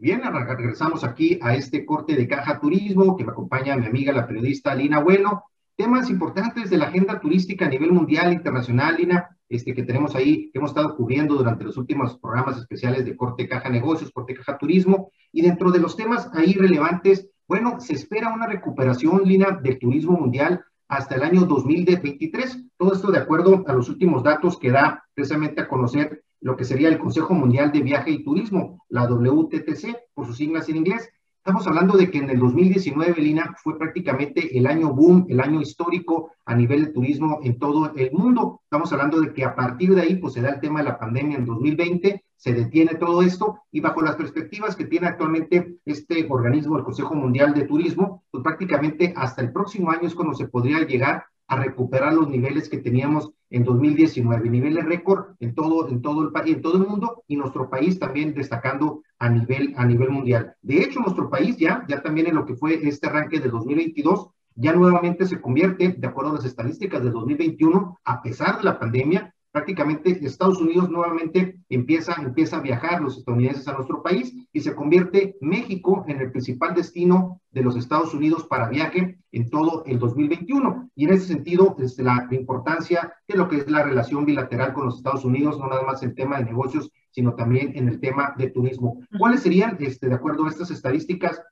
Bien, regresamos aquí a este corte de caja turismo que me acompaña mi amiga la periodista Lina Bueno. Temas importantes de la agenda turística a nivel mundial, internacional, Lina, este, que tenemos ahí, que hemos estado cubriendo durante los últimos programas especiales de corte caja negocios, corte caja turismo. Y dentro de los temas ahí relevantes, bueno, se espera una recuperación, Lina, del turismo mundial hasta el año 2023. Todo esto de acuerdo a los últimos datos que da precisamente a conocer lo que sería el Consejo Mundial de Viaje y Turismo, la WTTC, por sus siglas en inglés. Estamos hablando de que en el 2019, Lina, fue prácticamente el año boom, el año histórico a nivel de turismo en todo el mundo. Estamos hablando de que a partir de ahí, pues se da el tema de la pandemia en 2020, se detiene todo esto y bajo las perspectivas que tiene actualmente este organismo, el Consejo Mundial de Turismo, pues prácticamente hasta el próximo año es cuando se podría llegar a recuperar los niveles que teníamos en 2019, niveles récord en todo, en todo el país, en todo el mundo y nuestro país también destacando a nivel, a nivel mundial. De hecho, nuestro país ya, ya también en lo que fue este arranque de 2022, ya nuevamente se convierte, de acuerdo a las estadísticas de 2021, a pesar de la pandemia, prácticamente Estados Unidos nuevamente empieza, empieza a viajar los estadounidenses a nuestro país y se convierte México en el principal destino de los Estados Unidos para viaje en todo el 2021. Y en ese sentido, es la, importancia de lo que es la relación bilateral con los Estados Unidos, no nada más en tema de negocios, sino también en el tema de turismo. ¿Cuáles serían, este, de acuerdo a estas estadísticas,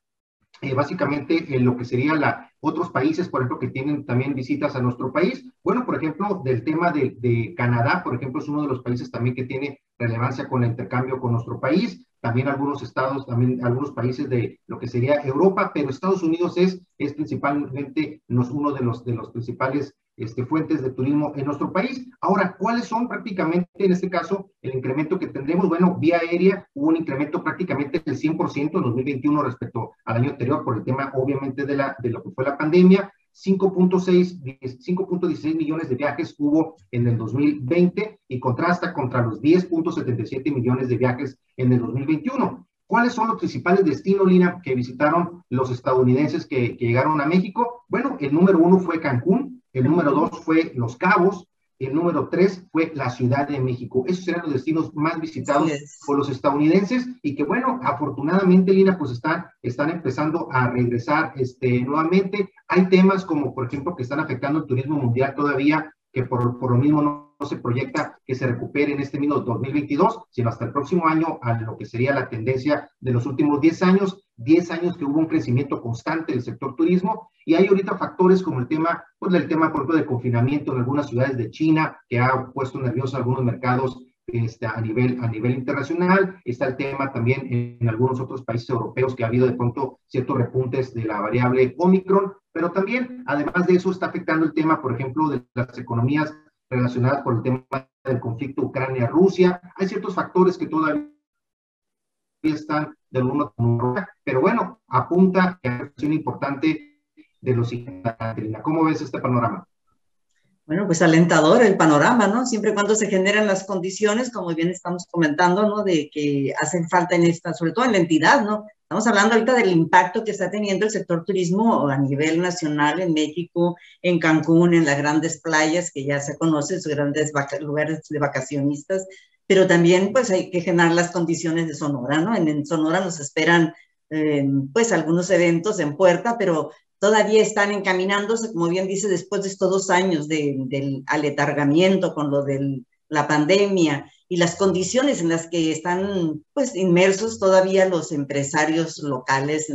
eh, básicamente en lo que sería la, otros países, por ejemplo, que tienen también visitas a nuestro país. Bueno, por ejemplo, del tema de, de, Canadá, por ejemplo, es uno de los países también que tiene relevancia con el intercambio con nuestro país. También algunos estados, también algunos países de lo que sería Europa, pero Estados Unidos es, es principalmente uno de los, de los principales este, fuentes de turismo en nuestro país. Ahora, ¿cuáles son prácticamente en este caso el incremento que tendremos? Bueno, vía aérea hubo un incremento prácticamente del 100% en 2021 respecto al año anterior por el tema obviamente de, la, de lo que fue la pandemia. 5.16 millones de viajes hubo en el 2020 y contrasta contra los 10.77 millones de viajes en el 2021. ¿Cuáles son los principales destinos, Lina, que visitaron los estadounidenses que, que llegaron a México? Bueno, el número uno fue Cancún, el número dos fue Los Cabos, el número tres fue la Ciudad de México. Esos eran los destinos más visitados por los estadounidenses y que bueno, afortunadamente, Lina, pues están, están empezando a regresar este, nuevamente. Hay temas como, por ejemplo, que están afectando el turismo mundial todavía, que por, por lo mismo no, se proyecta que se recupere en este mismo 2022, sino hasta el próximo año a lo que sería la tendencia de los últimos 10 años. 10 años que hubo un crecimiento constante del sector turismo y hay ahorita factores como el tema, pues el tema por ejemplo de confinamiento en algunas ciudades de China que ha puesto nerviosos algunos mercados este, a, nivel, a nivel internacional. Está el tema también en, algunos otros países europeos que ha habido de pronto ciertos repuntes de la variable Omicron, pero también, además de eso, está afectando el tema, por ejemplo, de las economías relacionadas por el tema del conflicto Ucrania-Rusia. Hay ciertos factores que todavía están de alguna manera, pero bueno, apunta a una cuestión importante de los ¿Cómo ves este panorama? Bueno, pues alentador el panorama, ¿no? Siempre cuando se generan las condiciones, como bien estamos comentando, ¿no? De que hacen falta en esta, sobre todo en la entidad, ¿no? Estamos hablando ahorita del impacto que está teniendo el sector turismo a nivel nacional en México, en Cancún, en las grandes playas que ya se conocen, sus grandes lugares de vacacionistas, pero también pues hay que generar las condiciones de Sonora, ¿no? En, Sonora nos esperan eh, pues algunos eventos en puerta, pero todavía están encaminándose, como bien dice, después de estos dos años del aletargamiento con lo de la pandemia y las condiciones en las que están pues inmersos todavía los empresarios locales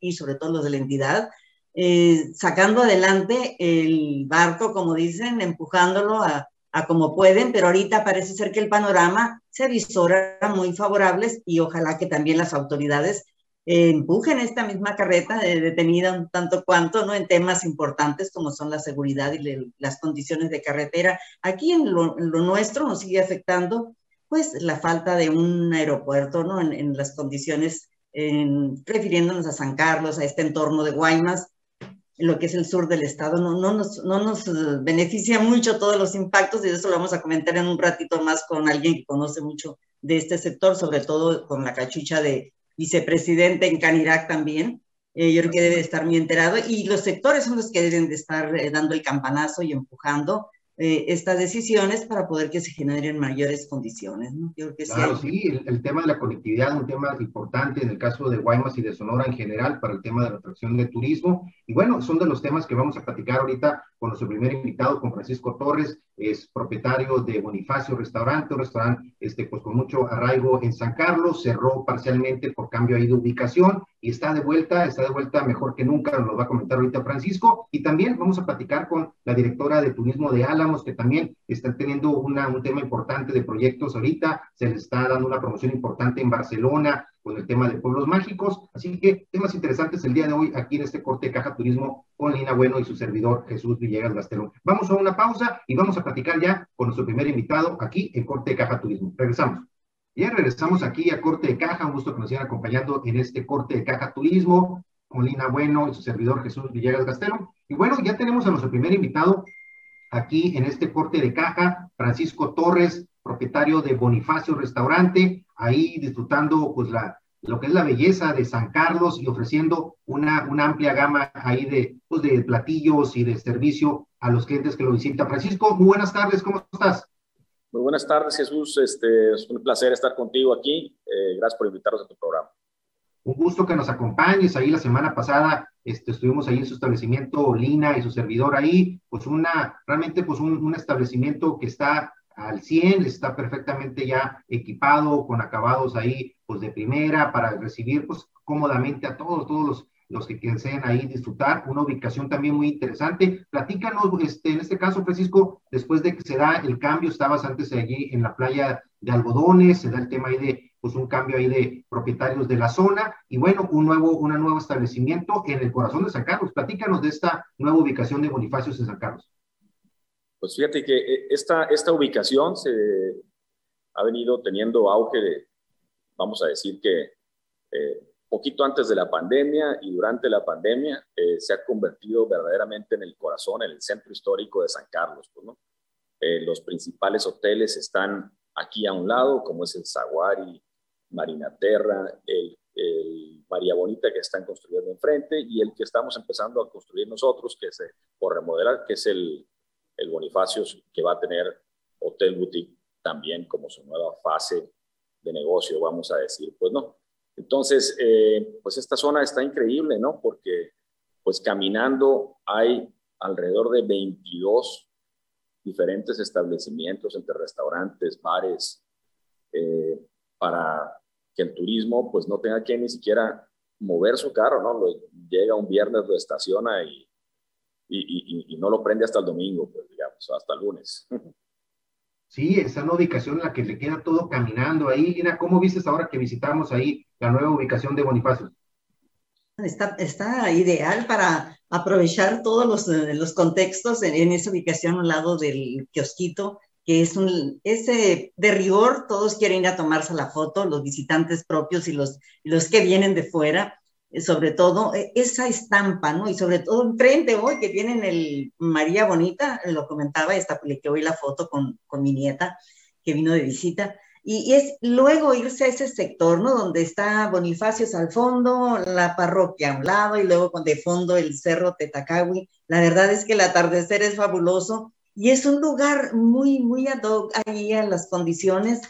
y sobre todo los de la entidad, eh, sacando adelante el barco, como dicen, empujándolo a, a como pueden, pero ahorita parece ser que el panorama se avisora muy favorables y ojalá que también las autoridades empujen esta misma carreta de detenida un tanto cuanto, ¿no? En temas importantes como son la seguridad y las condiciones de carretera. Aquí en lo, nuestro nos sigue afectando, pues, la falta de un aeropuerto, ¿no? En, las condiciones, refiriéndonos a San Carlos, a este entorno de Guaymas, lo que es el sur del estado. No, no, nos, no nos eh, beneficia mucho todos los impactos y eso lo vamos a comentar en un ratito más con alguien que conoce mucho de este sector, sobre todo con la cachucha de vicepresidente en Canirac también. Eh, yo creo que debe estar muy enterado y los sectores son los que deben de estar eh, dando el campanazo y empujando eh, estas decisiones para poder que se generen mayores condiciones. ¿no? Yo que claro, sí, el, tema de la conectividad, un tema importante en el caso de Guaymas y de Sonora en general para el tema de la atracción de turismo. Y bueno, son de los temas que vamos a platicar ahorita con nuestro primer invitado, con Francisco Torres, es propietario de Bonifacio Restaurante, un restaurante este, pues, con mucho arraigo en San Carlos, cerró parcialmente por cambio ahí de ubicación y está de vuelta, está de vuelta mejor que nunca, nos lo va a comentar ahorita Francisco. Y también vamos a platicar con la directora de turismo de Álamos, que también está teniendo una, un tema importante de proyectos ahorita, se les está dando una promoción importante en Barcelona, con el tema de pueblos mágicos. Así que temas interesantes el día de hoy aquí en este corte de Caja Turismo con Lina Bueno y su servidor Jesús Villegas Gastelón. Vamos a una pausa y vamos a platicar ya con nuestro primer invitado aquí en corte de Caja Turismo. Regresamos. Ya regresamos aquí a corte de caja. Un gusto que nos sigan acompañando en este corte de Caja Turismo con Lina Bueno y su servidor Jesús Villegas Gastelón. Y bueno, ya tenemos a nuestro primer invitado aquí en este corte de caja, Francisco Torres, propietario de Bonifacio Restaurante, ahí disfrutando pues la, lo que es la belleza de San Carlos y ofreciendo una, una amplia gama ahí de, pues, de platillos y de servicio a los clientes que lo visitan. Francisco, muy buenas tardes, ¿cómo estás? Muy buenas tardes, Jesús. Este, es un placer estar contigo aquí. Eh, gracias por invitarnos a tu programa. Un gusto que nos acompañes. Ahí la semana pasada este, estuvimos ahí en su establecimiento, Lina y su servidor ahí, pues una, realmente pues un, un establecimiento que está al 100, está perfectamente ya equipado con acabados ahí pues de primera para recibir pues cómodamente a todos, todos los, los que deseen ahí disfrutar. Una ubicación también muy interesante. Platícanos, este, en este caso, Francisco, después de que se da el cambio, estabas antes allí en la playa de algodones, se da el tema ahí de pues un cambio ahí de propietarios de la zona y bueno, un nuevo, un nuevo establecimiento en el corazón de San Carlos. Platícanos de esta nueva ubicación de Bonifacios en San Carlos. Pues fíjate que eh, esta, esta ubicación se ha venido teniendo auge, vamos a decir que eh, poquito antes de la pandemia y durante la pandemia eh, se ha convertido verdaderamente en el corazón, en el centro histórico de San Carlos. Pues, ¿no? los principales hoteles están aquí a un lado, como es el Zaguari, Marina Terra, el, el, María Bonita que están construyendo enfrente y el que estamos empezando a construir nosotros, que es por remodelar, que es el, el Bonifacio, que va a tener Hotel Boutique también como su nueva fase de negocio, vamos a decir. Pues no. Entonces, eh, pues esta zona está increíble, ¿no? Porque pues caminando hay alrededor de 22 diferentes establecimientos entre restaurantes, bares, eh, para que el turismo pues no tenga que ni siquiera mover su carro, ¿no? llega un viernes, lo estaciona y y, no lo prende hasta el domingo, pues digamos, hasta el lunes. Sí, esa es una ubicación en la que le queda todo caminando ahí. Lina, ¿cómo viste ahora que visitamos ahí la nueva ubicación de Bonifacio? Está, está ideal para aprovechar todos los, eh, los contextos en, esa ubicación al lado del kiosquito, que es un, ese de rigor, todos quieren ir a tomarse la foto, los visitantes propios y los, los que vienen de fuera sobre todo e, esa estampa, ¿no? Y sobre todo enfrente hoy que tienen el María Bonita, lo comentaba, esta, que hoy la foto con, con mi nieta que vino de visita, y, es luego irse a ese sector, ¿no? Donde está Bonifacios al fondo, la parroquia a un lado y luego de fondo el cerro Tetacawi. La verdad es que el atardecer es fabuloso y es un lugar muy, muy ad hoc ahí a las condiciones,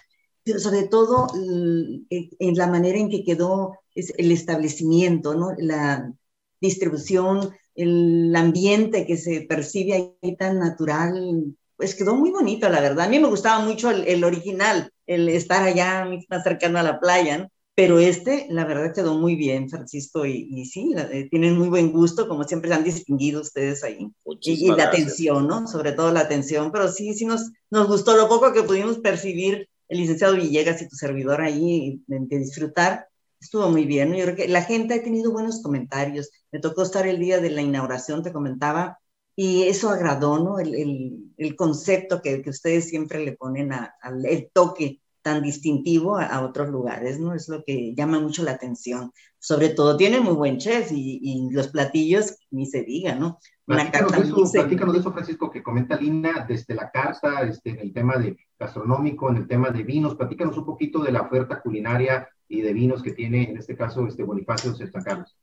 pero sobre todo en la manera en que quedó es el establecimiento, ¿no? La distribución, el ambiente que se percibe ahí tan natural, pues quedó muy bonito, la verdad. A mí me gustaba mucho el, original, el estar allá más cercano a la playa, pero este, la verdad, quedó muy bien, Francisco, y, sí, eh, tienen muy buen gusto, como siempre se han distinguido ustedes ahí. Y, la atención, ¿no? Sobre todo la atención, pero sí, sí nos, nos gustó lo poco que pudimos percibir el licenciado Villegas y tu servidor ahí, de disfrutar estuvo muy bien. Yo creo que la gente ha tenido buenos comentarios. Me tocó estar el día de la inauguración, te comentaba, y eso agradó, ¿no? El, el, el concepto que, que, ustedes siempre le ponen al el toque tan distintivo a, otros lugares, ¿no? Es lo que llama mucho la atención. Sobre todo tiene muy buen chef y, y los platillos, ni se diga, ¿no? Una carta de eso, platícanos de eso, Francisco, que comenta Lina desde la carta, este, en el tema de gastronómico, en el tema de vinos. Platícanos un poquito de la oferta culinaria y de vinos que tiene, en este caso, este Bonifacio de San Carlos.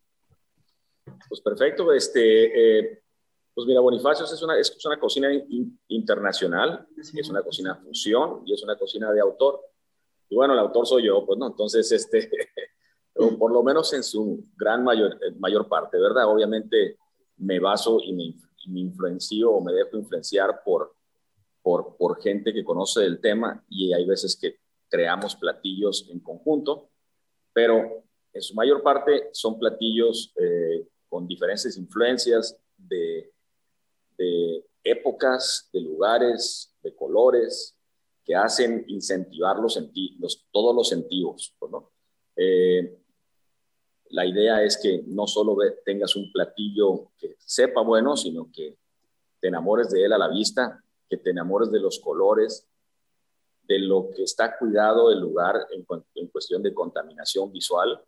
Pues perfecto. Este, eh, Pues mira, Bonifacios es una, es una cocina internacional, es una cocina fusión y es una cocina de autor. Y bueno, el autor soy yo, pues no, entonces, este, por lo menos en su gran mayor, mayor parte, ¿verdad? Obviamente me baso y me, me influencio o me dejo influenciar por, por, por gente que conoce el tema y hay veces que creamos platillos en conjunto, pero en su mayor parte son platillos eh, con diferentes influencias de, épocas, de lugares, de colores, que hacen incentivar los, todos los sentidos. Eh, la idea es que no solo tengas un platillo que sepa bueno, sino que te enamores de él a la vista, que te enamores de los colores, de lo que está cuidado el lugar en, cuestión de contaminación visual.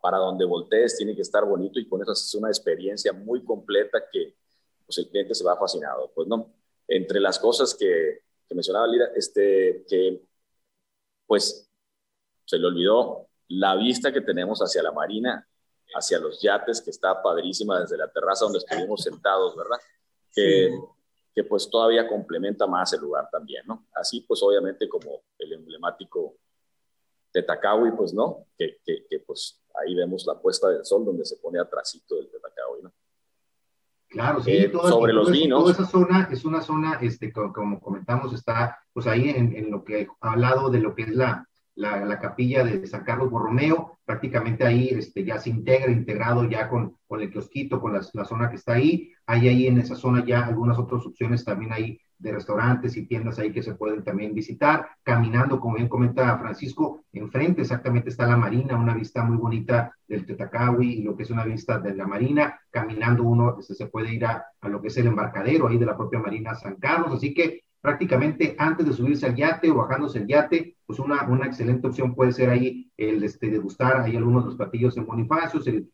Para donde voltees tiene que estar bonito y con eso haces una experiencia muy completa que pues, el cliente se va fascinado. Pues no, entre las cosas que, que mencionaba Lira, este, que pues se le olvidó la vista que tenemos hacia la marina, hacia los yates, que está padrísima desde la terraza donde estuvimos sentados, ¿verdad? Que, que pues todavía complementa más el lugar también, ¿no? Así pues obviamente como el emblemático Tetacawi, pues no, que, que, pues ahí vemos la puesta del sol donde se pone atrásito del Tetacawi, ¿no? Claro, sí, eh, sobre los vinos. Toda esa zona es una zona, este, como, comentamos, está pues ahí en, en, lo que ha hablado de lo que es la, la, la, capilla de San Carlos Borromeo, prácticamente ahí este, ya se integra, integrado ya con, con el kiosquito, con la, la, zona que está ahí. Hay ahí en esa zona ya algunas otras opciones también ahí de restaurantes y tiendas ahí que se pueden también visitar. Caminando, como bien comenta Francisco, enfrente exactamente está la marina, una vista muy bonita del Tetacawi y lo que es una vista de la marina. Caminando uno este, se puede ir a, a, lo que es el embarcadero ahí de la propia Marina San Carlos. Así que prácticamente antes de subirse al yate o bajándose el yate, pues una, una excelente opción puede ser ahí el este, degustar ahí algunos de los platillos en Bonifacios, el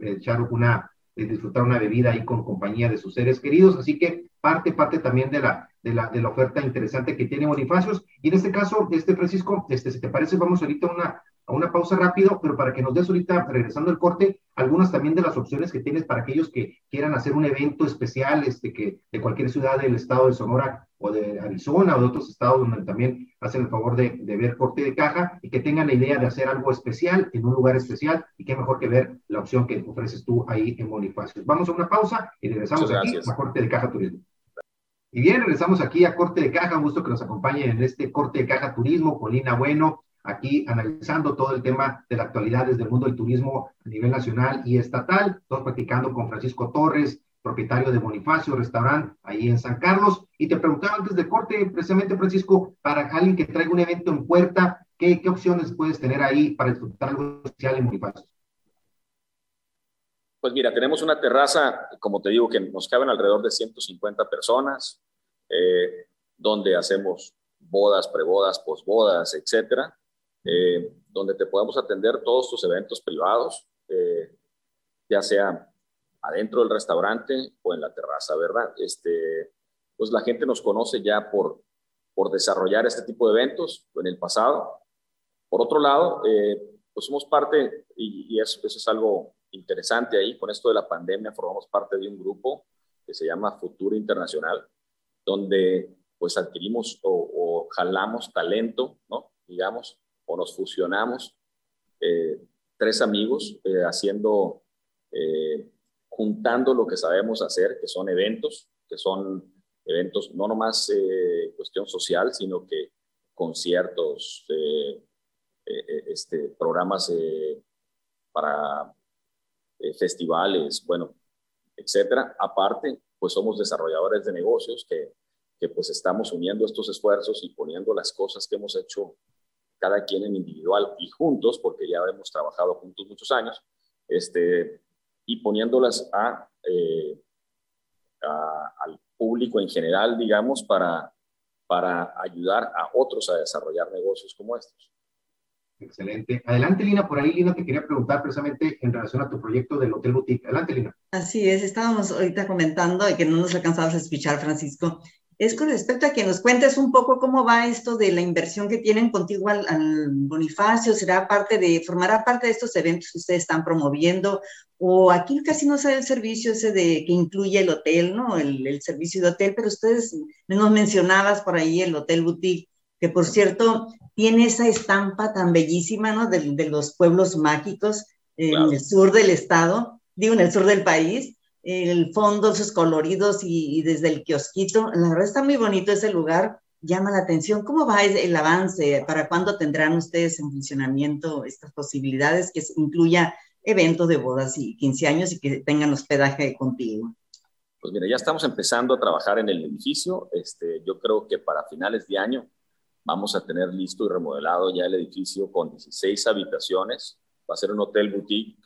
echar una, el disfrutar una bebida ahí con compañía de sus seres queridos. Así que parte, parte también de la, de la, de la oferta interesante que tiene Bonifacios. Y en este caso, este Francisco, este, si te parece, vamos ahorita a una, a una pausa rápido, pero para que nos des ahorita, regresando el corte, algunas también de las opciones que tienes para aquellos que quieran hacer un evento especial, este, que de cualquier ciudad del estado de Sonora o de Arizona o de otros estados donde también hacen el favor de, de ver corte de caja y que tengan la idea de hacer algo especial en un lugar especial y qué mejor que ver la opción que ofreces tú ahí en Bonifacios. Vamos a una pausa y regresamos aquí a corte de caja turismo. Y bien, regresamos aquí a Corte de Caja, un gusto que nos acompañen en este Corte de Caja Turismo, Polina Bueno, aquí analizando todo el tema de la actualidad desde el mundo del turismo a nivel nacional y estatal. Estamos platicando con Francisco Torres, propietario de Bonifacio Restaurant, ahí en San Carlos. Y te preguntaba antes de corte, precisamente, Francisco, para alguien que traiga un evento en puerta, ¿qué, qué opciones puedes tener ahí para disfrutar algo especial en Bonifacio? Pues mira, tenemos una terraza, como te digo, que nos caben alrededor de 150 personas, eh, donde hacemos bodas, prebodas, posbodas, etcétera, eh, donde te podemos atender todos tus eventos privados, eh, ya sea adentro del restaurante o en la terraza, ¿verdad? Este, pues la gente nos conoce ya por, por desarrollar este tipo de eventos en el pasado. Por otro lado, pues somos parte, y, y eso, eso es algo interesante ahí, con esto de la pandemia formamos parte de un grupo que se llama Futuro Internacional, donde pues adquirimos o, jalamos talento, ¿no? Digamos, o nos fusionamos eh, tres amigos eh, haciendo, eh, juntando lo que sabemos hacer, que son eventos, que son eventos no nomás cuestión social, sino que conciertos, este, programas para eh, festivales, bueno, etcétera. Aparte, pues somos desarrolladores de negocios que, que pues estamos uniendo estos esfuerzos y poniendo las cosas que hemos hecho cada quien en individual y juntos, porque ya hemos trabajado juntos muchos años, este, y poniéndolas a, eh, al público en general, digamos, para, para ayudar a otros a desarrollar negocios como estos. Excelente. Adelante, Lina. Por ahí, Lina, te quería preguntar precisamente en relación a tu proyecto del Hotel Boutique. Adelante, Lina. Así es, estábamos ahorita comentando y que no nos alcanzabas a escuchar, Francisco, es con respecto a que nos cuentes un poco cómo va esto de la inversión que tienen contigo al, Bonifacio, será parte de, formará parte de estos eventos que ustedes están promoviendo, o aquí casi no sale el servicio ese de que incluye el hotel, ¿no? El, servicio de hotel, pero ustedes nos mencionabas por ahí el Hotel Boutique, que por cierto tiene esa estampa tan bellísima, ¿no? De, los pueblos mágicos en el sur del estado, digo, en el sur del país, el fondo, esos coloridos y, desde el kiosquito. La verdad está muy bonito ese lugar, llama la atención. ¿Cómo va el avance? ¿Para cuándo tendrán ustedes en funcionamiento estas posibilidades que incluya eventos de bodas y 15 años y que tengan hospedaje contigo? Pues mira, ya estamos empezando a trabajar en el edificio. Este, yo creo que para finales de año vamos a tener listo y remodelado ya el edificio con 16 habitaciones. Va a ser un hotel boutique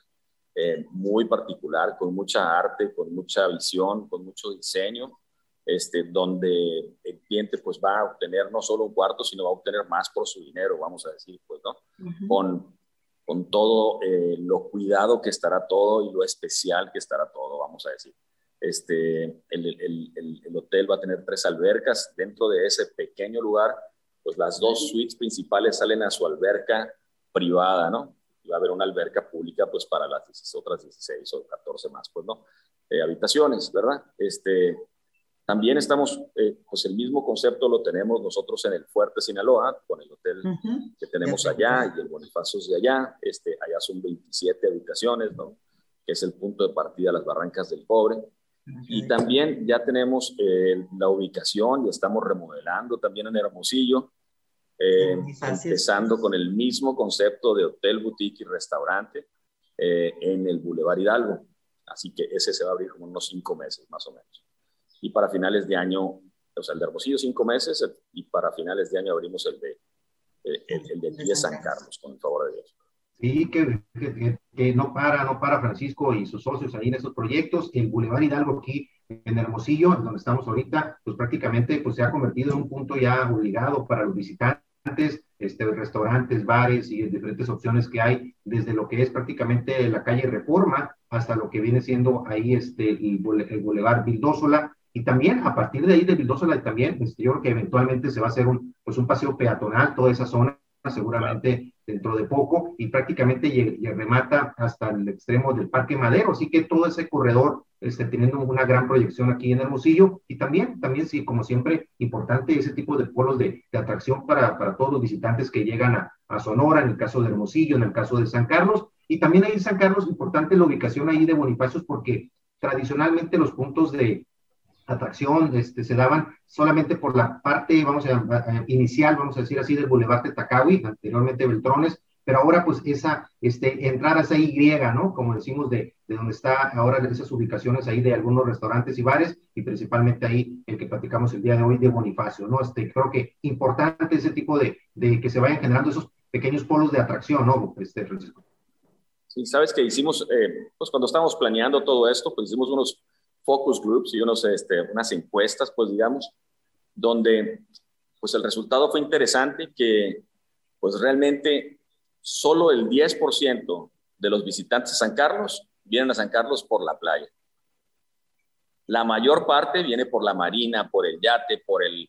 eh, muy particular, con mucha arte, con mucha visión, con mucho diseño, este, donde el cliente pues va a obtener no solo un cuarto, sino va a obtener más por su dinero, vamos a decir, pues, ¿no? con, con todo eh, lo cuidado que estará todo y lo especial que estará todo, vamos a decir. Este, el, el, el, el, hotel va a tener tres albercas. Dentro de ese pequeño lugar, pues las dos suites principales salen a su alberca privada, ¿no? Va a haber una alberca pública pues para las otras 16 o 14 más, pues no, eh, habitaciones, ¿verdad? Este, también estamos, eh, pues el mismo concepto lo tenemos nosotros en el Fuerte Sinaloa, con el hotel que tenemos allá y el Bonifacio de allá, este, allá son 27 habitaciones, ¿no? Que es el punto de partida las Barrancas del Pobre. Y también ya tenemos eh, la ubicación y estamos remodelando también en Hermosillo eh, empezando con el mismo concepto de hotel, boutique y restaurante eh, en el Boulevard Hidalgo. Así que ese se va a abrir como unos cinco meses más o menos. Y para finales de año, o sea, el de Hermosillo cinco meses y para finales de año abrimos el de, eh, el, de, de San Carlos, con el favor de Dios. Sí, que, que, no para, no para Francisco y sus socios ahí en esos proyectos. El Boulevard Hidalgo aquí en Hermosillo, donde estamos ahorita, pues prácticamente pues, se ha convertido en un punto ya obligado para los visitantes este, restaurantes, bares y diferentes opciones que hay, desde lo que es prácticamente la calle Reforma hasta lo que viene siendo ahí este, el, el Boulevard Vildósola. Y también a partir de ahí de Vildósola también, este, yo creo que eventualmente se va a hacer un, pues un paseo peatonal, toda esa zona seguramente dentro de poco y prácticamente remata hasta el extremo del Parque Madero, así que todo ese corredor este, teniendo una gran proyección aquí en Hermosillo y también, también sí, como siempre, importante ese tipo de polos de, de atracción para, para, todos los visitantes que llegan a, a, Sonora, en el caso de Hermosillo, en el caso de San Carlos, y también ahí en San Carlos, importante la ubicación ahí de Bonifacios porque tradicionalmente los puntos de, atracción este, se daban solamente por la parte, vamos a, inicial, vamos a decir así, del Boulevard de Tacawi, anteriormente Beltrones, pero ahora pues esa, este, entrar a esa Y, ¿no? Como decimos, de, de donde está ahora esas ubicaciones ahí de algunos restaurantes y bares, y principalmente ahí el que platicamos el día de hoy de Bonifacio, ¿no? Este, creo que importante ese tipo de, de que se vayan generando esos pequeños polos de atracción, ¿no? Este, Francisco. Sí, sabes que hicimos, eh, pues cuando estábamos planeando todo esto, pues hicimos unos focus groups y unos, este, unas encuestas, pues digamos, donde pues el resultado fue interesante que pues realmente solo el 10% de los visitantes de San Carlos vienen a San Carlos por la playa. La mayor parte viene por la marina, por el yate, por el,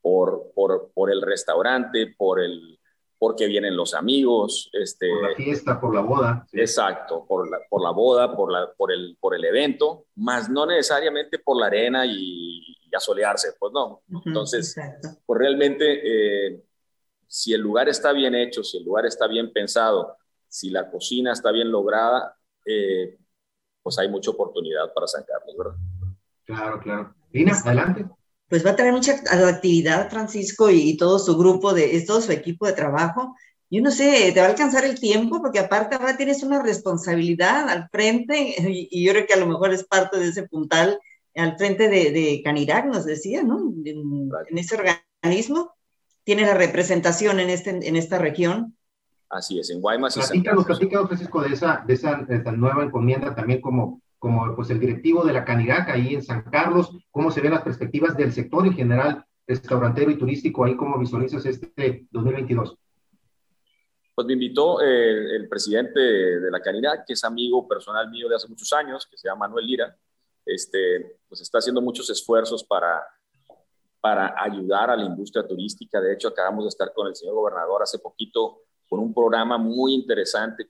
por, por, por el restaurante, por el, porque vienen los amigos. Este, por la fiesta, por la boda. Exacto, por la, por la boda, por, la, por, el, por el evento, más no necesariamente por la arena y, y a solearse, pues no. Entonces, pues realmente, eh, si el lugar está bien hecho, si el lugar está bien pensado, si la cocina está bien lograda, eh, pues hay mucha oportunidad para San Carlos, ¿verdad? Claro, claro. Lina, adelante pues va a tener mucha actividad, Francisco, y, todo su grupo, de, todo su equipo de trabajo. Yo no sé, te va a alcanzar el tiempo, porque aparte ahora tienes una responsabilidad al frente, y, yo creo que a lo mejor es parte de ese puntal, al frente de, de Canirac, nos decía, ¿no? En, ese organismo, tiene la representación en, este, en esta región. Así es, en Guaymas. Platícanos, platícanos, Francisco, de esa, de esa, de esa nueva encomienda también como como pues el directivo de la Canirac ahí en San Carlos, cómo se ven las perspectivas del sector en general restaurantero y turístico, ahí cómo visualizas este 2022. Pues me invitó eh, el presidente de la Canirac, que es amigo personal mío de hace muchos años, que se llama Manuel Lira, este, pues está haciendo muchos esfuerzos para, para ayudar a la industria turística. De hecho, acabamos de estar con el señor gobernador hace poquito con un programa muy interesante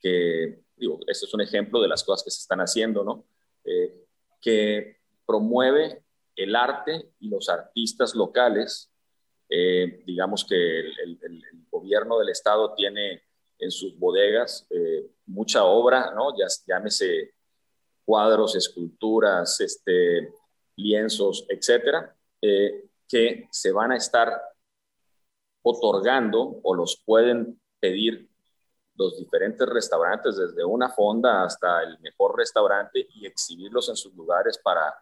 que, digo, este es un ejemplo de las cosas que se están haciendo, ¿no? Eh, que promueve el arte y los artistas locales. Eh, digamos que el, gobierno del estado tiene en sus bodegas eh, mucha obra, ¿no? Ya, llámese cuadros, esculturas, este, lienzos, etcétera, que se van a estar otorgando o los pueden pedir los diferentes restaurantes, desde una fonda hasta el mejor restaurante, y exhibirlos en sus lugares para,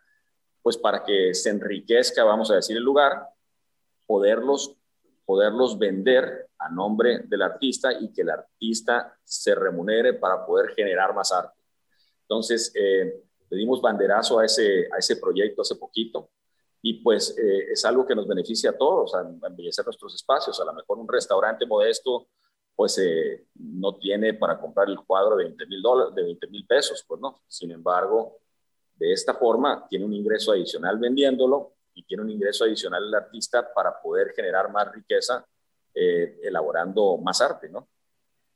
pues para que se enriquezca, vamos a decir, el lugar, poderlos, poderlos vender a nombre del artista y que el artista se remunere para poder generar más arte. Entonces, eh, le dimos banderazo a ese, a ese proyecto hace poquito y pues eh, es algo que nos beneficia a todos, a, embellecer nuestros espacios. A lo mejor un restaurante modesto pues eh, no tiene para comprar el cuadro de 20 mil de 20 mil pesos, pues no. Sin embargo, de esta forma tiene un ingreso adicional vendiéndolo y tiene un ingreso adicional el artista para poder generar más riqueza eh, elaborando más arte, ¿no?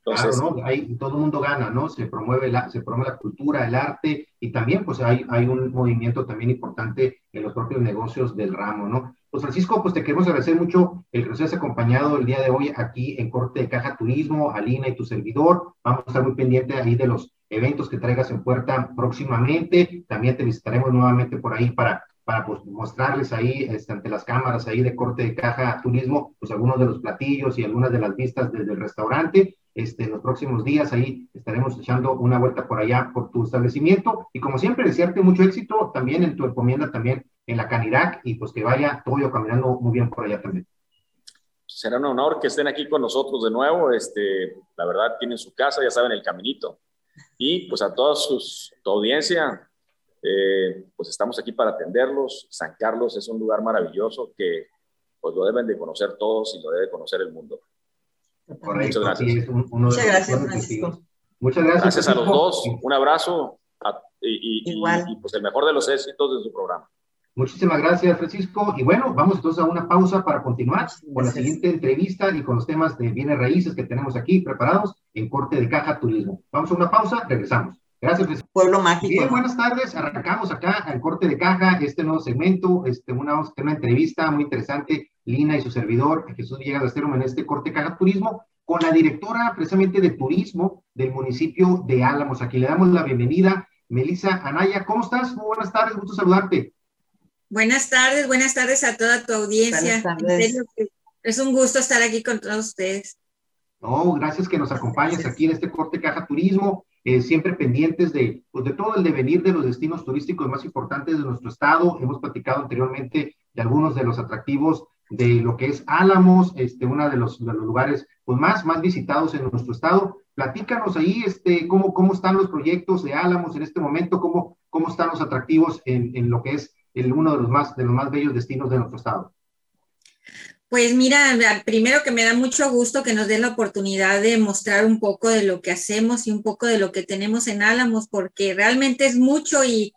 Entonces, claro, ¿no? Ahí todo el mundo gana, ¿no? Se promueve, la, se promueve la cultura, el arte y también pues hay, hay un movimiento también importante en los propios negocios del ramo, ¿no? Pues Francisco, pues te queremos agradecer mucho el que nos hayas acompañado el día de hoy aquí en Corte de Caja Turismo, Alina y tu servidor. Vamos a estar muy pendientes ahí de los eventos que traigas en puerta próximamente. También te visitaremos nuevamente por ahí para, para pues, mostrarles ahí este, ante las cámaras ahí de Corte de Caja Turismo, pues algunos de los platillos y algunas de las vistas desde el restaurante. Este, en los próximos días ahí estaremos echando una vuelta por allá por tu establecimiento y como siempre desearte mucho éxito también en tu encomienda también en la Canirac y pues que vaya todo caminando muy bien por allá también. Será un honor que estén aquí con nosotros de nuevo. Este, la verdad tienen su casa, ya saben el caminito. Y pues a toda sus, tu audiencia, eh, pues estamos aquí para atenderlos. San Carlos es un lugar maravilloso que pues lo deben de conocer todos y lo debe conocer el mundo. Muchas gracias. Muchas gracias, Muchas gracias. Gracias a los dos. Un abrazo y, y, pues el mejor de los éxitos de su programa. Muchísimas gracias, Francisco. Y bueno, vamos entonces a una pausa para continuar con la siguiente entrevista y con los temas de bienes raíces que tenemos aquí preparados en Corte de Caja Turismo. Vamos a una pausa, regresamos. Gracias, Francisco. Pueblo Mágico. Bien, buenas tardes. Arrancamos acá al Corte de Caja, este nuevo segmento, este, una, una entrevista muy interesante Lina y su servidor, Jesús Villegas Astero, en este corte Caja Turismo, con la directora precisamente de turismo del municipio de Álamos. Aquí le damos la bienvenida, Melissa Anaya. ¿Cómo estás? Muy buenas tardes, gusto saludarte. Buenas tardes, buenas tardes a toda tu audiencia. es un gusto estar aquí con todos ustedes. No, gracias que nos acompañes aquí en este corte Caja Turismo, eh, siempre pendientes de, pues, de todo el devenir de los destinos turísticos más importantes de nuestro estado. Hemos platicado anteriormente de algunos de los atractivos de lo que es Álamos, este, uno de los, de los lugares pues, más, más visitados en nuestro estado. Platícanos ahí este, cómo, cómo están los proyectos de Álamos en este momento, cómo, cómo están los atractivos en, en lo que es el, uno de los, más, de los más bellos destinos de nuestro estado. Pues mira, primero que me da mucho gusto que nos den la oportunidad de mostrar un poco de lo que hacemos y un poco de lo que tenemos en Álamos, porque realmente es mucho y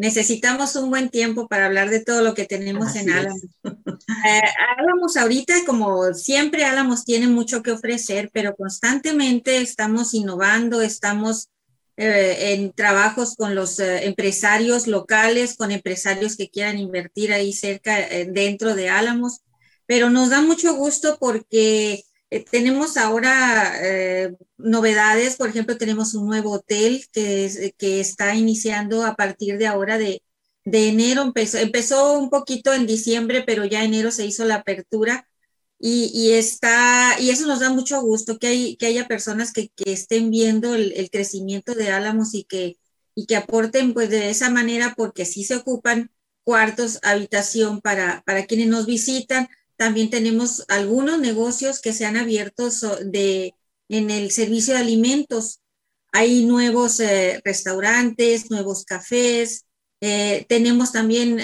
necesitamos un buen tiempo para hablar de todo lo que tenemos en Álamos. Eh, Álamos ahorita, como siempre, Álamos tiene mucho que ofrecer, pero constantemente estamos innovando, estamos eh, en trabajos con los eh, empresarios locales, con empresarios que quieran invertir ahí cerca, dentro de Álamos, pero nos da mucho gusto porque eh, tenemos ahora eh, novedades, por ejemplo, tenemos un nuevo hotel que, que está iniciando a partir de ahora de, de enero. Empezó, empezó, un poquito en diciembre, pero ya enero se hizo la apertura y, y está, y eso nos da mucho gusto que, hay, que haya personas que, que estén viendo el, el, crecimiento de Álamos y que, y que aporten pues de esa manera porque sí se ocupan cuartos, habitación para, para quienes nos visitan también tenemos algunos negocios que se han abierto de, en el servicio de alimentos. Hay nuevos eh, restaurantes, nuevos cafés. Eh, tenemos también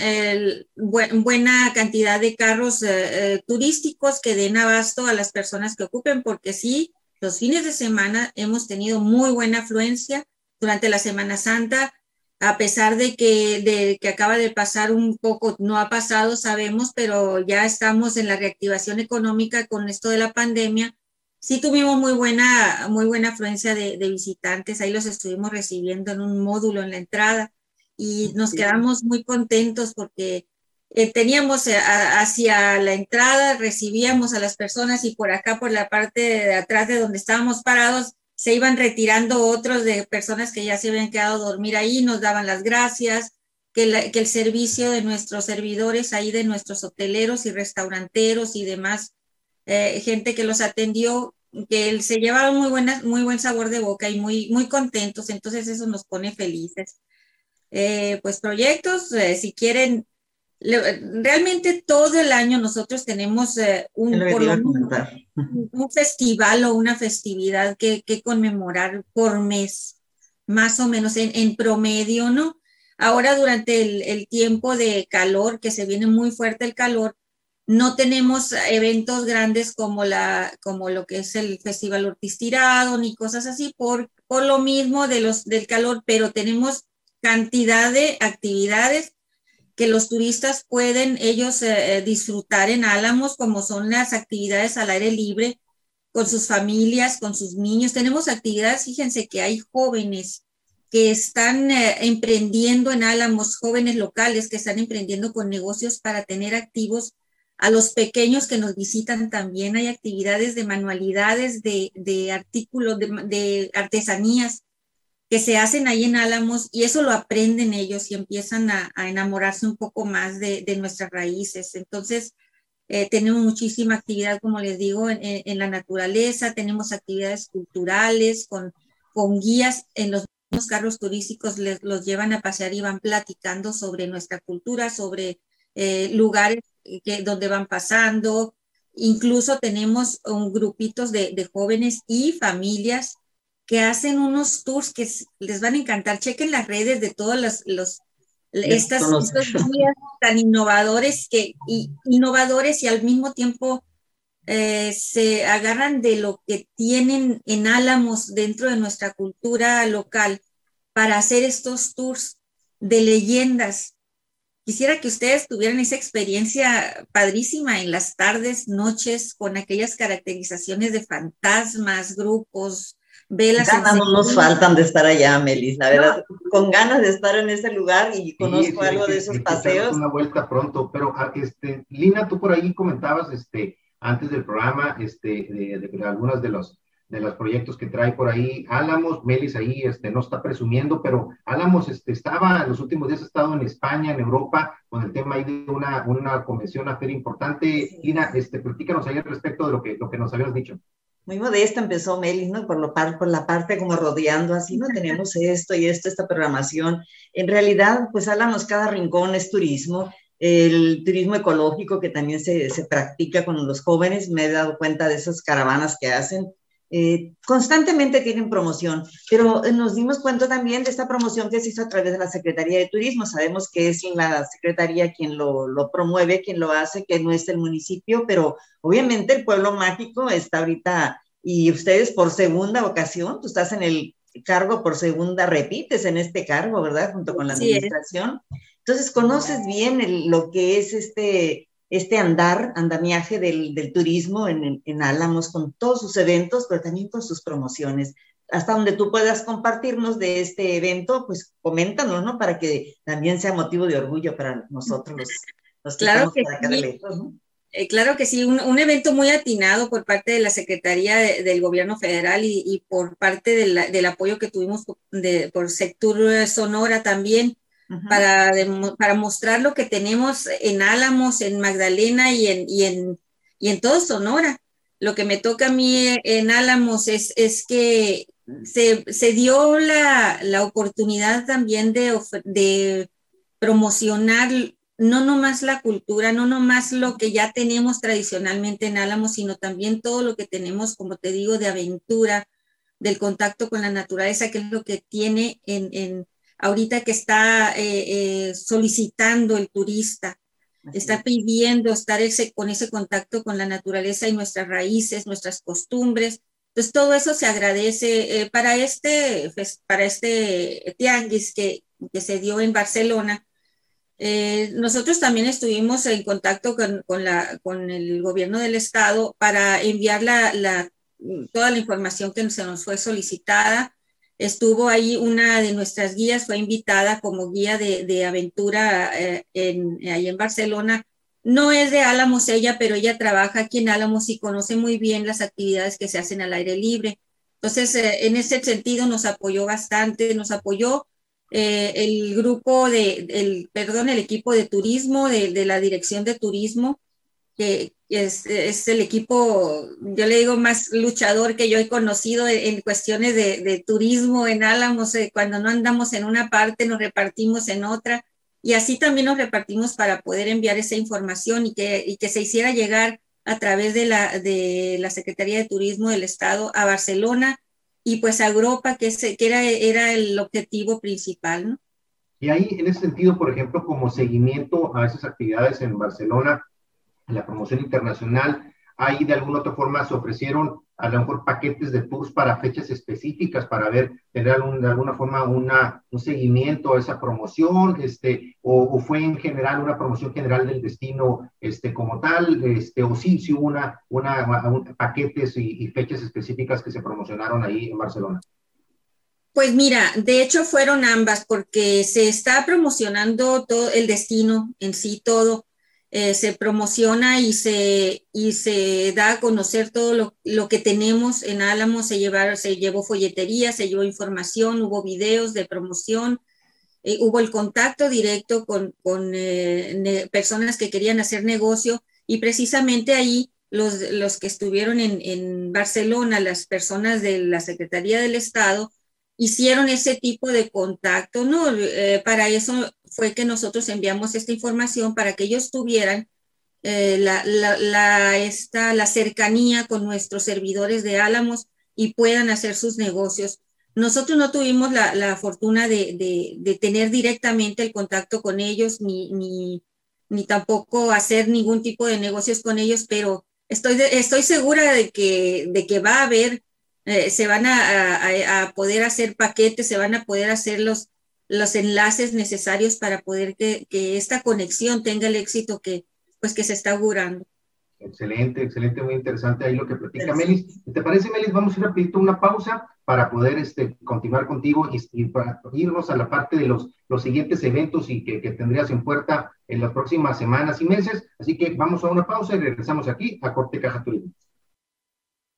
buena cantidad de carros eh, turísticos que den abasto a las personas que ocupen, porque sí, los fines de semana hemos tenido muy buena afluencia durante la Semana Santa. A pesar de que, de que acaba de pasar un poco, no ha pasado, sabemos, pero ya estamos en la reactivación económica con esto de la pandemia. Sí tuvimos muy buena, muy buena afluencia de, de visitantes, ahí los estuvimos recibiendo en un módulo en la entrada y nos quedamos muy contentos porque eh, teníamos eh, hacia la entrada, recibíamos a las personas y por acá, por la parte de atrás de donde estábamos parados, se iban retirando otros de personas que ya se habían quedado a dormir ahí, nos daban las gracias, que, que el servicio de nuestros servidores ahí, de nuestros hoteleros y restauranteros y demás, eh, gente que los atendió, que se llevaron muy, buenas, muy buen sabor de boca y muy, muy contentos, entonces eso nos pone felices. Eh, pues proyectos, eh, si quieren, realmente todo el año nosotros tenemos un, un, festival o una festividad que, que, conmemorar por mes, más o menos en, en promedio, ¿no? Ahora durante el, el, tiempo de calor, que se viene muy fuerte el calor, no tenemos eventos grandes como, la, como lo que es el Festival Ortiz Tirado ni cosas así por, por lo mismo de los, del calor, pero tenemos cantidad de actividades que los turistas pueden ellos eh, disfrutar en Álamos, como son las actividades al aire libre, con sus familias, con sus niños. Tenemos actividades, fíjense que hay jóvenes que están eh, emprendiendo en Álamos, jóvenes locales que están emprendiendo con negocios para tener activos a los pequeños que nos visitan también. Hay actividades de manualidades, de, de artículos, de, artesanías que se hacen ahí en Álamos y eso lo aprenden ellos y empiezan a, a enamorarse un poco más de, de nuestras raíces. Entonces, eh, tenemos muchísima actividad, como les digo, en, en, la naturaleza, tenemos actividades culturales con, con guías en los carros turísticos, les, los llevan a pasear y van platicando sobre nuestra cultura, sobre eh, lugares que, donde van pasando. Incluso tenemos un grupitos de, de jóvenes y familias que hacen unos tours que les van a encantar. Chequen las redes de todos los, los estas, estos guías tan innovadores que y, innovadores y al mismo tiempo eh, se agarran de lo que tienen en Álamos dentro de nuestra cultura local para hacer estos tours de leyendas Quisiera que ustedes tuvieran esa experiencia padrísima en las tardes, noches, con aquellas caracterizaciones de fantasmas, grupos, velas. Ganas no nos faltan de estar allá, Melis, la verdad, con ganas de estar en ese lugar y conozco sí, algo sí, de esos paseos. Una vuelta pronto, pero ah, este, Lina, tú por ahí comentabas este, antes del programa este, de, de, de algunas de los de los proyectos que trae por ahí. Álamos, Melis ahí este, no está presumiendo, pero Álamos este, estaba, en los últimos días ha estado en España, en Europa, con el tema ahí de una, una convención, una feria importante. Sí. Ina, este, platícanos ahí al respecto de lo que, lo que nos habías dicho. Muy modesta empezó Melis, ¿no? Por, lo, por la parte como rodeando así, ¿no? Tenemos esto y esto, esta programación. En realidad, pues Álamos, cada rincón es turismo el turismo ecológico que también se, se, practica con los jóvenes, me he dado cuenta de esas caravanas que hacen, eh, constantemente tienen promoción, pero nos dimos cuenta también de esta promoción que se hizo a través de la Secretaría de Turismo. Sabemos que es la Secretaría quien lo, lo, promueve, quien lo hace, que no es el municipio, pero obviamente el pueblo mágico está ahorita y ustedes por segunda ocasión, tú estás en el cargo por segunda, repites en este cargo, ¿verdad? Junto con la administración. Sí, Entonces conoces bien el, lo que es este este andar, andamiaje del, del turismo en, en, Álamos con todos sus eventos, pero también con sus promociones. Hasta donde tú puedas compartirnos de este evento, pues coméntanos, ¿no? Para que también sea motivo de orgullo para nosotros los, los que claro que acá sí. lejos, ¿no? Eh, claro que sí, un, un, evento muy atinado por parte de la Secretaría de, del Gobierno Federal y, y por parte de la, del apoyo que tuvimos de, por Sector Sonora también para, para mostrar lo que tenemos en Álamos, en Magdalena y en, y en, y en todo Sonora. Lo que me toca a mí en Álamos es, es que se, se dio la, la, oportunidad también de, de promocionar no nomás la cultura, no nomás lo que ya tenemos tradicionalmente en Álamos, sino también todo lo que tenemos, como te digo, de aventura, del contacto con la naturaleza, que es lo que tiene en, en, ahorita que está eh, eh, solicitando el turista, Así está pidiendo estar ese, con ese contacto con la naturaleza y nuestras raíces, nuestras costumbres. Entonces, todo eso se agradece eh, para, este, para este tianguis que, que se dio en Barcelona, eh, nosotros también estuvimos en contacto con, con, la, con, el gobierno del estado para enviar la, la, toda la información que se nos fue solicitada. Estuvo ahí una de nuestras guías, fue invitada como guía de, de aventura eh, en, ahí en Barcelona. No es de Álamos ella, pero ella trabaja aquí en Álamos y conoce muy bien las actividades que se hacen al aire libre. Entonces, eh, en ese sentido nos apoyó bastante, nos apoyó eh, el grupo de, el, perdón, el equipo de turismo de, de la Dirección de Turismo, que es, es, el equipo, yo le digo, más luchador que yo he conocido en, cuestiones de, de, turismo en Álamos. Eh, cuando no andamos en una parte, nos repartimos en otra. Y así también nos repartimos para poder enviar esa información y que, y que se hiciera llegar a través de la, de la Secretaría de Turismo del Estado a Barcelona y pues a Europa, que, que era, era el objetivo principal, ¿no? Y ahí, en ese sentido, por ejemplo, como seguimiento a esas actividades en Barcelona, la promoción internacional, ahí de alguna otra forma se ofrecieron a lo mejor paquetes de tours para fechas específicas, para ver, tener de alguna forma una, un seguimiento a esa promoción, este, o, fue en general una promoción general del destino este, como tal, este, o sí, sí hubo una, una, paquetes y, y fechas específicas que se promocionaron ahí en Barcelona. Pues mira, de hecho fueron ambas porque se está promocionando todo el destino en sí, todo, eh, se promociona y se, y se da a conocer todo lo, lo que tenemos en Álamo, se, se llevó folletería, se llevó información, hubo videos de promoción, eh, hubo el contacto directo con, con eh, personas que querían hacer negocio y precisamente ahí los, los que estuvieron en, en Barcelona, las personas de la Secretaría del Estado, hicieron ese tipo de contacto, ¿no? Para eso fue que nosotros enviamos esta información para que ellos tuvieran eh, la, esta, la cercanía con nuestros servidores de Álamos y puedan hacer sus negocios. Nosotros no tuvimos la, la fortuna de, de, de, tener directamente el contacto con ellos, ni, ni, ni, tampoco hacer ningún tipo de negocios con ellos, pero estoy, estoy segura de que, de que va a haber eh, se van a, a, poder hacer paquetes, se van a poder hacer los, los enlaces necesarios para poder que, que, esta conexión tenga el éxito que, pues, que se está augurando. Excelente, excelente, muy interesante ahí lo que platica Melis. ¿Te parece, Melis? Vamos a ir a una pausa para poder este, continuar contigo y, y, para irnos a la parte de los, los siguientes eventos y que, que, tendrías en puerta en las próximas semanas y meses. Así que vamos a una pausa y regresamos aquí a Corte Caja Turismo.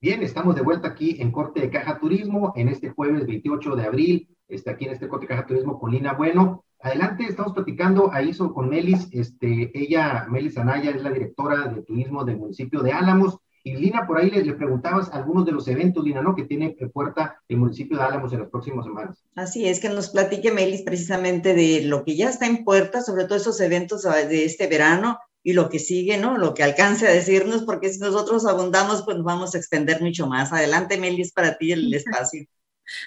Bien, estamos de vuelta aquí en Corte de Caja Turismo en este jueves 28 de abril. Está aquí en este Corte de Caja Turismo con Lina Bueno. Adelante, estamos platicando ahí con Melis. Este, ella, Melis Anaya, es la directora de turismo del municipio de Álamos. Y Lina, por ahí le, le, preguntabas algunos de los eventos, Lina, ¿no? Que tiene en puerta el municipio de Álamos en las próximas semanas. Así es, que nos platique Melis precisamente de lo que ya está en puerta, sobre todo esos eventos de este verano y lo que sigue, ¿no? Lo que alcance a decirnos, porque si nosotros abundamos, pues nos vamos a extender mucho más. Adelante, Melis, para ti el espacio.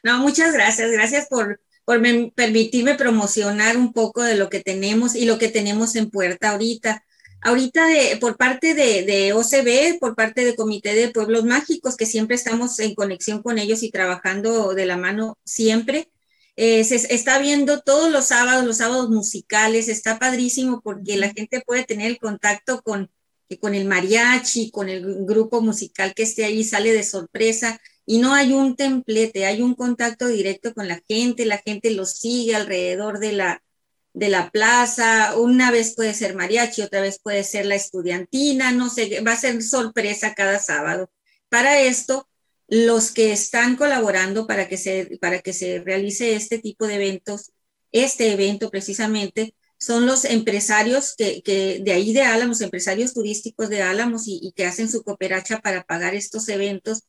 No, muchas gracias. Gracias por, por permitirme promocionar un poco de lo que tenemos y lo que tenemos en puerta ahorita. Ahorita de, por parte de, de OCB, por parte del Comité de Pueblos Mágicos, que siempre estamos en conexión con ellos y trabajando de la mano siempre, eh, se está viendo todos los sábados, los sábados musicales, está padrísimo porque la gente puede tener el contacto con, con el mariachi, con el grupo musical que esté ahí, sale de sorpresa y no hay un templete, hay un contacto directo con la gente, la gente lo sigue alrededor de la, de la plaza, una vez puede ser mariachi, otra vez puede ser la estudiantina, no sé, va a ser sorpresa cada sábado. Para esto, los que están colaborando para que se, para que se realice este tipo de eventos, este evento precisamente, son los empresarios que, que de ahí de Álamos, empresarios turísticos de Álamos y, y, que hacen su cooperacha para pagar estos eventos.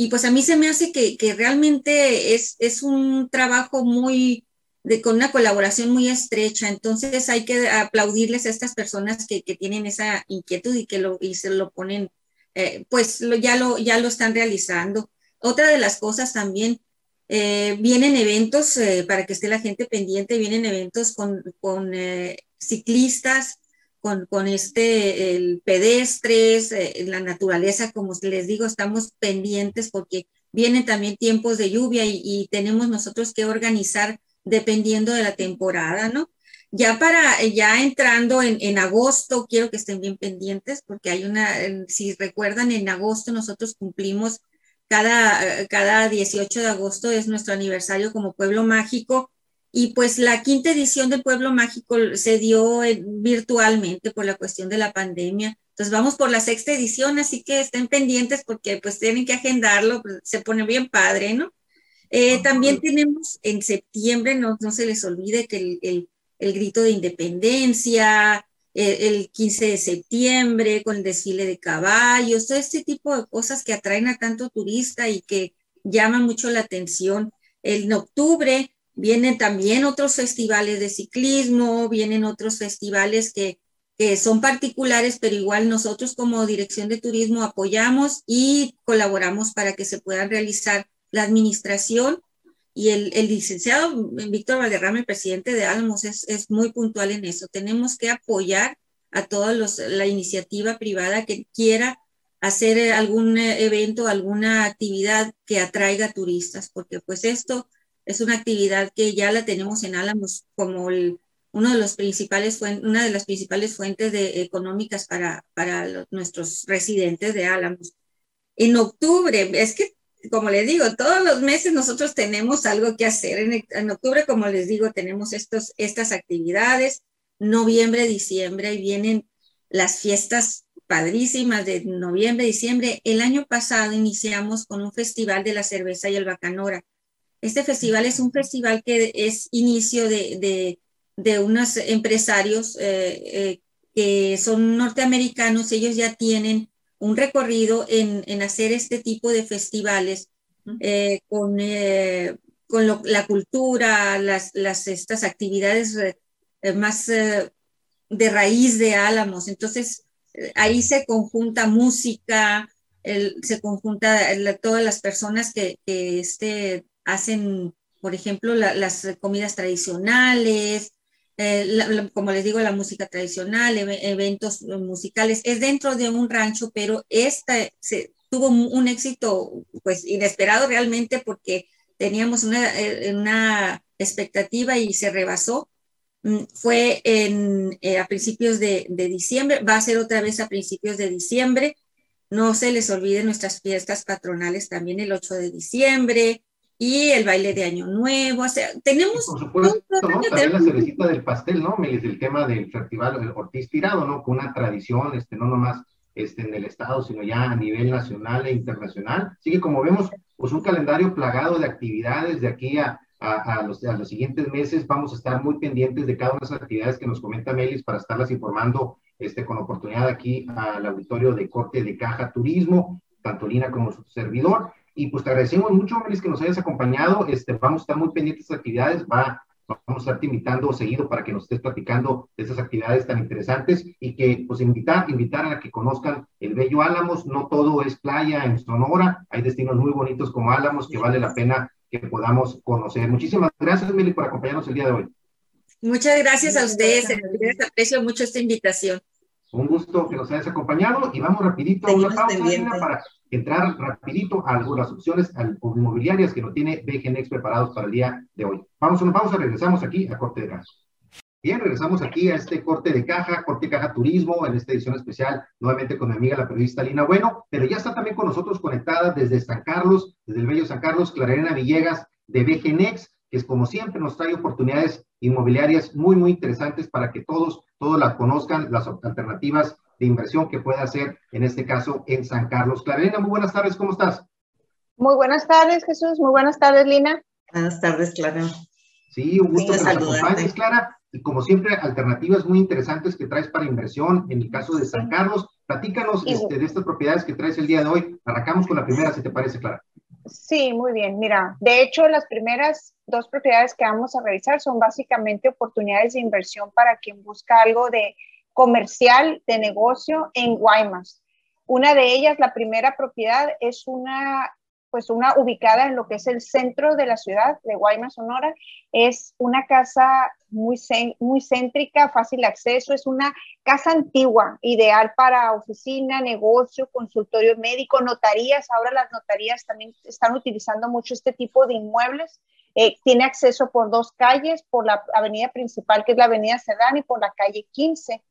Y pues a mí se me hace que, que realmente es, es un trabajo muy, de, con una colaboración muy estrecha. Entonces hay que aplaudirles a estas personas que, que tienen esa inquietud y que lo, y se lo ponen eh, pues lo, ya, lo, ya lo están realizando. Otra de las cosas también, eh, vienen eventos, eh, para que esté la gente pendiente, vienen eventos con, con eh, ciclistas, con, con, este, el pedestres, la naturaleza, como les digo, estamos pendientes porque vienen también tiempos de lluvia y, y tenemos nosotros que organizar dependiendo de la temporada, ¿no? Ya para, ya entrando en, en, agosto, quiero que estén bien pendientes porque hay una, si recuerdan, en agosto nosotros cumplimos cada, cada 18 de agosto es nuestro aniversario como pueblo mágico y pues la quinta edición del pueblo mágico se dio virtualmente por la cuestión de la pandemia. Entonces vamos por la sexta edición, así que estén pendientes porque pues tienen que agendarlo, pues, se pone bien padre, ¿no? Eh, también tenemos en septiembre, no, no se les olvide que el, el, el grito de independencia, el 15 de septiembre con el desfile de caballos, todo este tipo de cosas que atraen a tanto turista y que llaman mucho la atención. En octubre vienen también otros festivales de ciclismo, vienen otros festivales que, que son particulares, pero igual nosotros como Dirección de Turismo apoyamos y colaboramos para que se puedan realizar la administración y el, el, licenciado Víctor Valderrama, el presidente de Álamos, es, es, muy puntual en eso. Tenemos que apoyar a toda la iniciativa privada que quiera hacer algún evento, alguna actividad que atraiga turistas, porque pues esto es una actividad que ya la tenemos en Álamos como uno de los principales una de las principales fuentes de, económicas para, para nuestros residentes de Álamos. En octubre, es que como les digo, todos los meses nosotros tenemos algo que hacer. En, octubre, como les digo, tenemos estos, estas actividades. Noviembre, diciembre, y vienen las fiestas padrísimas de noviembre, diciembre. El año pasado iniciamos con un festival de la cerveza y el bacanora. Este festival es un festival que es inicio de, de, de unos empresarios eh, eh, que son norteamericanos. Ellos ya tienen un recorrido en, en hacer este tipo de festivales eh, con, con la cultura, las, las, estas actividades más de raíz de Álamos. Entonces, ahí se conjunta música, el, se conjunta todas las personas que, que este, hacen, por ejemplo, las comidas tradicionales, eh, como les digo, la música tradicional, eventos musicales, es dentro de un rancho, pero esta se, tuvo un éxito pues inesperado realmente porque teníamos una, eh, una expectativa y se rebasó. Mm, fue en, eh, a principios de, de, diciembre, va a ser otra vez a principios de diciembre. No se les olvide nuestras fiestas patronales también el 8 de diciembre, y el baile de Año Nuevo, o sea, tenemos... Por supuesto, ¿no? También la cerecita del pastel, ¿no? Melis, el tema del festival del Ortiz Tirado, ¿no? Con una tradición, este, no nomás este, en el Estado, sino ya a nivel nacional e internacional. Así que como vemos, pues un calendario plagado de actividades de aquí a, a, a, los, a los siguientes meses. Vamos a estar muy pendientes de cada una de esas actividades que nos comenta Melis para estarlas informando este, con oportunidad aquí al auditorio de Corte de Caja Turismo, tanto Lina como su servidor. Y pues te agradecemos mucho, Melis, que nos hayas acompañado. Este, vamos a estar muy pendientes de estas actividades. Va, vamos a estarte invitando seguido para que nos estés platicando de esas actividades tan interesantes y que, pues, invitar, invitar a que conozcan el Bello Álamos. No todo es playa en Sonora. Hay destinos muy bonitos como Álamos que vale la pena que podamos conocer. Muchísimas gracias, Melis, por acompañarnos el día de hoy. Muchas gracias a ustedes. Les aprecio mucho esta invitación. Un gusto que nos hayas acompañado y vamos rapidito a una pausa para entrar rapidito a algunas opciones inmobiliarias que nos tiene BGNX preparados para el día de hoy. Vamos a una pausa, regresamos aquí a Corte de Caja. Bien, regresamos aquí a este corte de caja, corte de caja turismo, en esta edición especial, nuevamente con mi amiga la periodista Lina Bueno, pero ya está también con nosotros conectada desde San Carlos, desde el bello San Carlos, Clarena Villegas de BGNX, que es como siempre nos trae oportunidades inmobiliarias muy, muy interesantes para que todos, todos las conozcan, las alternativas de inversión que puede hacer, en este caso, en San Carlos. Clarena, muy buenas tardes, ¿cómo estás? Muy buenas tardes, Jesús. Muy buenas tardes, Lina. Buenas tardes, Clara. Sí, un gusto que nos acompañes, Clara. Y como siempre, alternativas muy interesantes que traes para inversión. En el caso de San Carlos, platícanos este, de estas propiedades que traes el día de hoy. Arrancamos con la primera, si te parece, Clara. Sí, muy bien. Mira, de hecho, las primeras dos propiedades que vamos a revisar son básicamente oportunidades de inversión para quien busca algo de comercial de negocio en Guaymas. Una de ellas, la primera propiedad, es una pues una ubicada en lo que es el centro de la ciudad de Guaymas, Sonora. Es una casa muy, muy céntrica, fácil acceso, es una casa antigua, ideal para oficina, negocio, consultorio médico, notarías. Ahora las notarías también están utilizando mucho este tipo de inmuebles. Eh, tiene acceso por dos calles, por la avenida principal, que es la avenida Cerdán, y por la calle 15.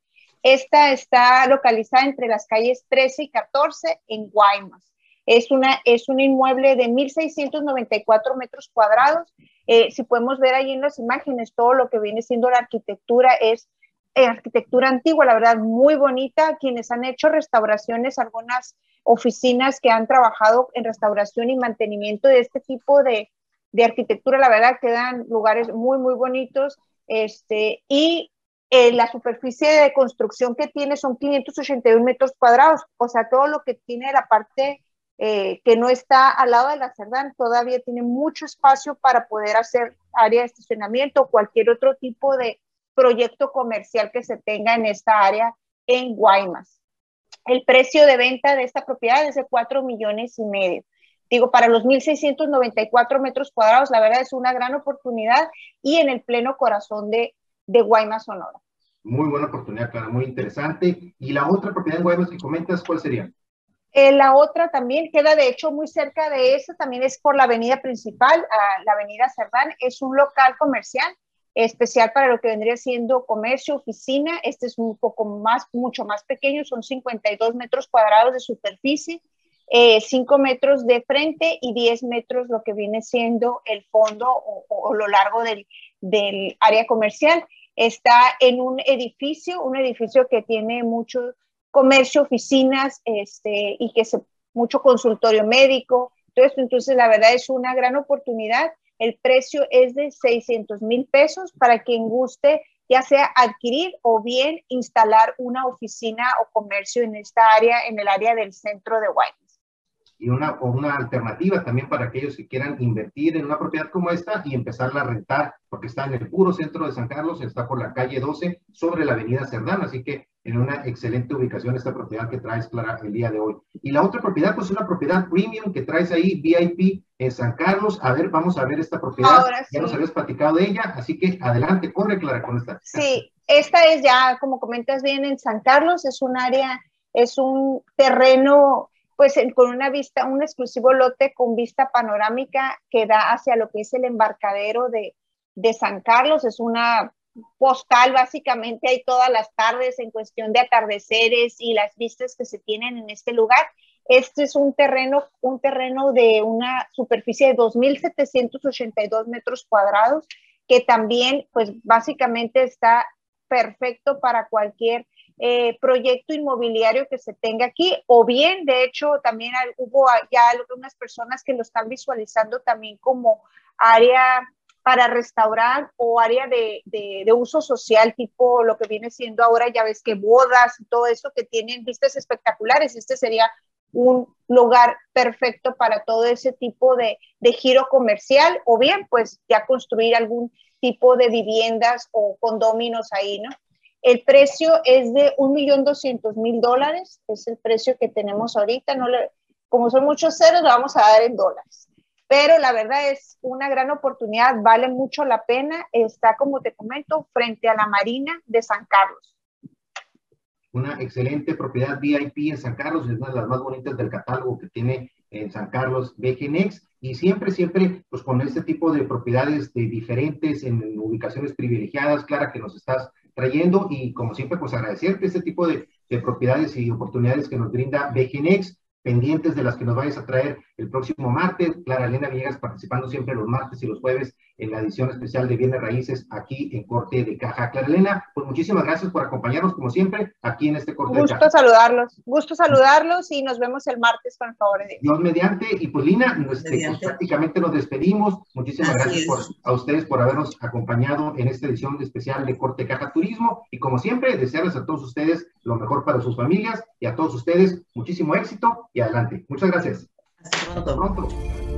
Esta está localizada entre las calles 13 y 14 en Guaymas. Es, una, es un inmueble de 1.694 metros cuadrados. Eh, si podemos ver ahí en las imágenes, todo lo que viene siendo la arquitectura es eh, arquitectura antigua, la verdad, muy bonita. Quienes han hecho restauraciones, algunas oficinas que han trabajado en restauración y mantenimiento de este tipo de, de arquitectura, la verdad, quedan lugares muy, muy bonitos. Este, y eh, la superficie de construcción que tiene son 581 metros cuadrados, o sea, todo lo que tiene la parte eh, que no está al lado de la Cerdán todavía tiene mucho espacio para poder hacer área de estacionamiento o cualquier otro tipo de proyecto comercial que se tenga en esta área en Guaymas. El precio de venta de esta propiedad es de 4 millones y medio. Digo, para los 1.694 metros cuadrados, la verdad es una gran oportunidad y en el pleno corazón de, de Guaymas, Sonora. Muy buena oportunidad, Clara, muy interesante. ¿Y la otra propiedad en Guaymas que comentas, cuál sería? Eh, la otra también queda, de hecho, muy cerca de esa, también es por la avenida principal, la avenida Cerdán. Es un local comercial especial para lo que vendría siendo comercio, oficina. Este es un poco más, mucho más pequeño, son 52 metros cuadrados de superficie, 5 eh, metros de frente y 10 metros lo que viene siendo el fondo o, lo largo del, del área comercial. Está en un edificio, un edificio que tiene mucho comercio, oficinas, este, y que se, mucho consultorio médico. Entonces, entonces, la verdad es una gran oportunidad. El precio es de 600 mil pesos para quien guste, ya sea adquirir o bien instalar una oficina o comercio en esta área, en el área del centro de Guaymas y una, una alternativa también para aquellos que quieran invertir en una propiedad como esta y empezarla a rentar, porque está en el puro centro de San Carlos, está por la calle 12 sobre la avenida Cerdán, así que en una excelente ubicación esta propiedad que traes, Clara, el día de hoy. Y la otra propiedad, pues es una propiedad premium que traes ahí, VIP, en San Carlos. A ver, vamos a ver esta propiedad. Ya nos habías platicado de ella, así que adelante, corre, Clara, con esta. Sí, esta es ya, como comentas bien, en San Carlos, es un área, es un terreno pues con una vista, un exclusivo lote con vista panorámica que da hacia lo que es el embarcadero de, de San Carlos. Es una postal básicamente hay todas las tardes en cuestión de atardeceres y las vistas que se tienen en este lugar. Este es un terreno, un terreno de una superficie de 2.782 metros cuadrados que también, pues básicamente está perfecto para cualquier eh, proyecto inmobiliario que se tenga aquí, o bien, de hecho, también hubo ya algunas personas que lo están visualizando también como área para restaurar o área de, de, uso social, tipo lo que viene siendo ahora, ya ves que bodas y todo eso que tienen vistas espectaculares. Este sería un lugar perfecto para todo ese tipo de, de giro comercial o bien pues ya construir algún tipo de viviendas o condóminos ahí, ¿no? El precio es de 1.200.000 dólares, es el precio que tenemos ahorita. No le, como son muchos ceros, lo vamos a dar en dólares. Pero la verdad es una gran oportunidad, vale mucho la pena. Está, como te comento, frente a la Marina de San Carlos. Una excelente propiedad VIP en San Carlos, es una de las más bonitas del catálogo que tiene en San Carlos BGNX y siempre, siempre, pues con este tipo de propiedades de diferentes en ubicaciones privilegiadas, Clara, que nos estás trayendo y como siempre, pues agradecerte este tipo de, de propiedades y oportunidades que nos brinda BGNX pendientes de las que nos vayas a traer el próximo martes. Clara Elena Villegas participando siempre los martes y los jueves en la edición especial de Bienes Raíces aquí en Corte de Caja. Clara Elena, pues muchísimas gracias por acompañarnos como siempre aquí en este Corte gusto de Caja. Gusto saludarlos, gusto saludarlos y nos vemos el martes con el favor de Dios. Dios mediante y pues Lina, este, pues, prácticamente nos despedimos. Muchísimas gracias por, a ustedes por habernos acompañado en esta edición especial de Corte de Caja Turismo y como siempre desearles a todos ustedes lo mejor para sus familias y a todos ustedes muchísimo éxito y adelante. Muchas gracias. Hasta pronto. Hasta pronto.